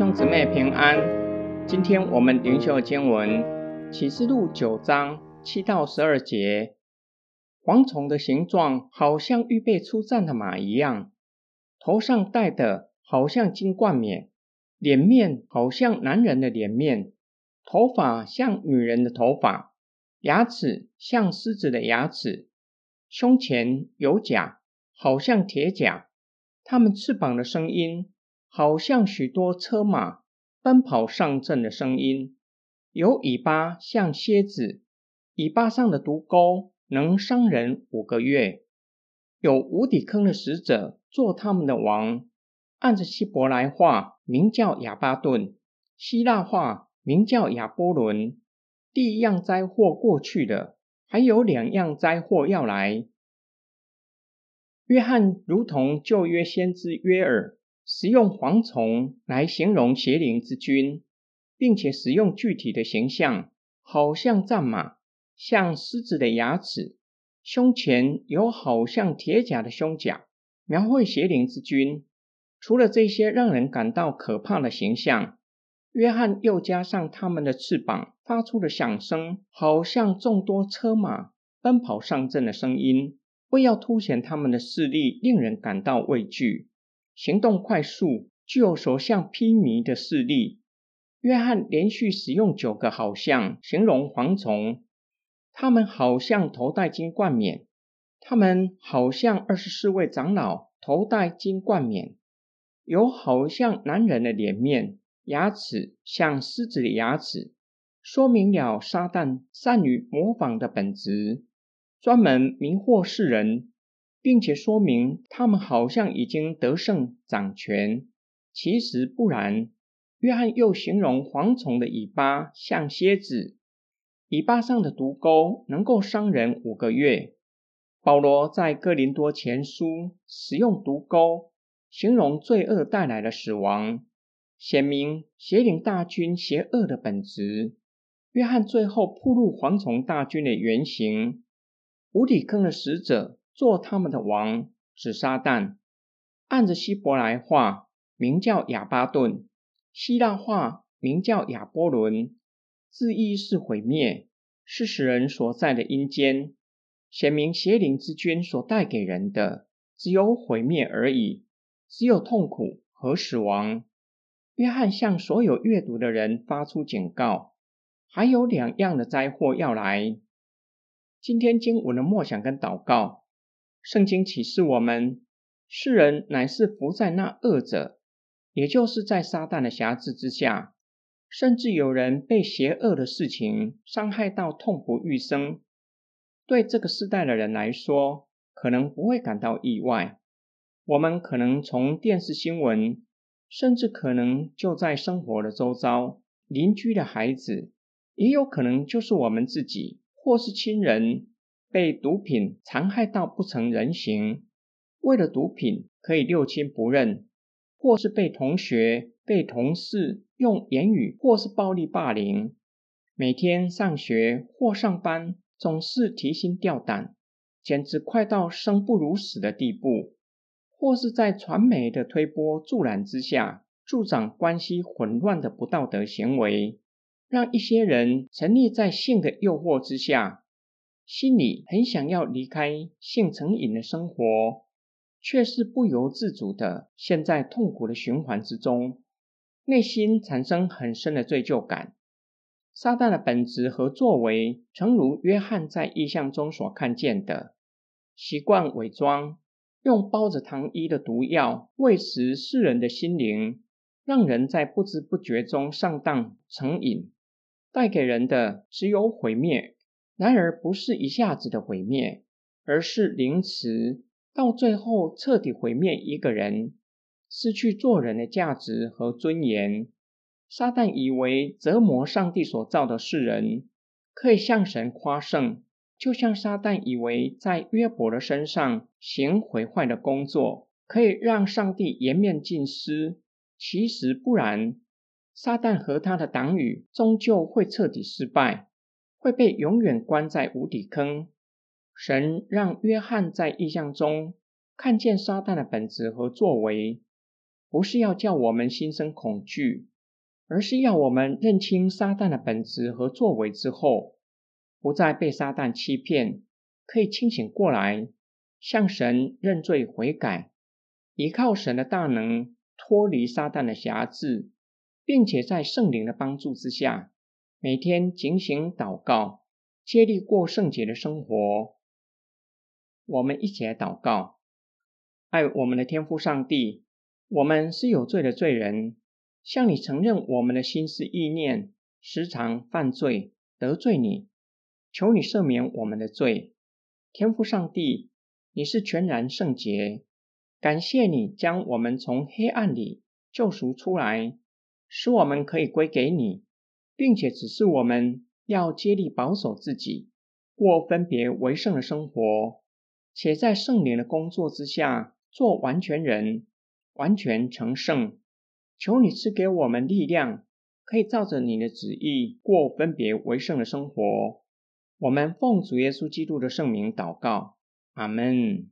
兄姊妹平安。今天我们灵修经文启示录九章七到十二节。蝗虫的形状好像预备出战的马一样，头上戴的好像金冠冕，脸面好像男人的脸面，头发像女人的头发，牙齿像狮子的牙齿，胸前有甲，好像铁甲。它们翅膀的声音。好像许多车马奔跑上阵的声音，有尾巴像蝎子，尾巴上的毒钩能伤人五个月。有无底坑的使者做他们的王，按着希伯来话名叫亚巴顿，希腊话名叫亚波伦。第一样灾祸过去了，还有两样灾祸要来。约翰如同旧约先知约尔。使用蝗虫来形容邪灵之君，并且使用具体的形象，好像战马，像狮子的牙齿，胸前有好像铁甲的胸甲，描绘邪灵之君。除了这些让人感到可怕的形象，约翰又加上他们的翅膀发出的响声，好像众多车马奔跑上阵的声音，为要凸显他们的势力，令人感到畏惧。行动快速，具有所向披靡的势力。约翰连续使用九个好像形容蝗虫，他们好像头戴金冠冕，他们好像二十四位长老头戴金冠冕，有好像男人的脸面，牙齿像狮子的牙齿，说明了撒旦善于模仿的本质，专门迷惑世人。并且说明他们好像已经得胜掌权，其实不然。约翰又形容蝗虫的尾巴像蝎子，尾巴上的毒钩能够伤人五个月。保罗在哥林多前书使用毒钩形容罪恶带来的死亡，显明邪灵大军邪恶的本质。约翰最后铺露蝗虫大军的原型，无底坑的使者。做他们的王是撒旦，按着希伯来话名叫亚巴顿，希腊话名叫亚波伦，字意是毁灭，是使人所在的阴间，显明邪灵之君所带给人的只有毁灭而已，只有痛苦和死亡。约翰向所有阅读的人发出警告，还有两样的灾祸要来。今天经文的默想跟祷告。圣经启示我们，世人乃是伏在那恶者，也就是在撒旦的辖制之下，甚至有人被邪恶的事情伤害到痛不欲生。对这个时代的人来说，可能不会感到意外。我们可能从电视新闻，甚至可能就在生活的周遭，邻居的孩子，也有可能就是我们自己或是亲人。被毒品残害到不成人形，为了毒品可以六亲不认，或是被同学、被同事用言语或是暴力霸凌，每天上学或上班总是提心吊胆，简直快到生不如死的地步，或是在传媒的推波助澜之下，助长关系混乱的不道德行为，让一些人沉溺在性的诱惑之下。心里很想要离开性成瘾的生活，却是不由自主的陷在痛苦的循环之中，内心产生很深的罪疚感。撒旦的本质和作为，诚如约翰在意象中所看见的，习惯伪装，用包着糖衣的毒药喂食世人的心灵，让人在不知不觉中上当成瘾，带给人的只有毁灭。然而，不是一下子的毁灭，而是凌迟，到最后彻底毁灭一个人，失去做人的价值和尊严。撒旦以为折磨上帝所造的世人，可以向神夸胜，就像撒旦以为在约伯的身上行毁坏的工作，可以让上帝颜面尽失。其实不然，撒旦和他的党羽终究会彻底失败。会被永远关在无底坑。神让约翰在意象中看见撒旦的本质和作为，不是要叫我们心生恐惧，而是要我们认清撒旦的本质和作为之后，不再被撒旦欺骗，可以清醒过来，向神认罪悔改，依靠神的大能，脱离撒旦的辖制，并且在圣灵的帮助之下，每天警醒祷告，接力过圣洁的生活。我们一起来祷告，爱我们的天父上帝，我们是有罪的罪人。向你承认我们的心思意念时常犯罪得罪你，求你赦免我们的罪。天父上帝，你是全然圣洁，感谢你将我们从黑暗里救赎出来，使我们可以归给你，并且指示我们要竭力保守自己，过分别为圣的生活，且在圣灵的工作之下做完全人，完全成圣。求你赐给我们力量，可以照着你的旨意过分别为圣的生活。我们奉主耶稣基督的圣名祷告，阿门。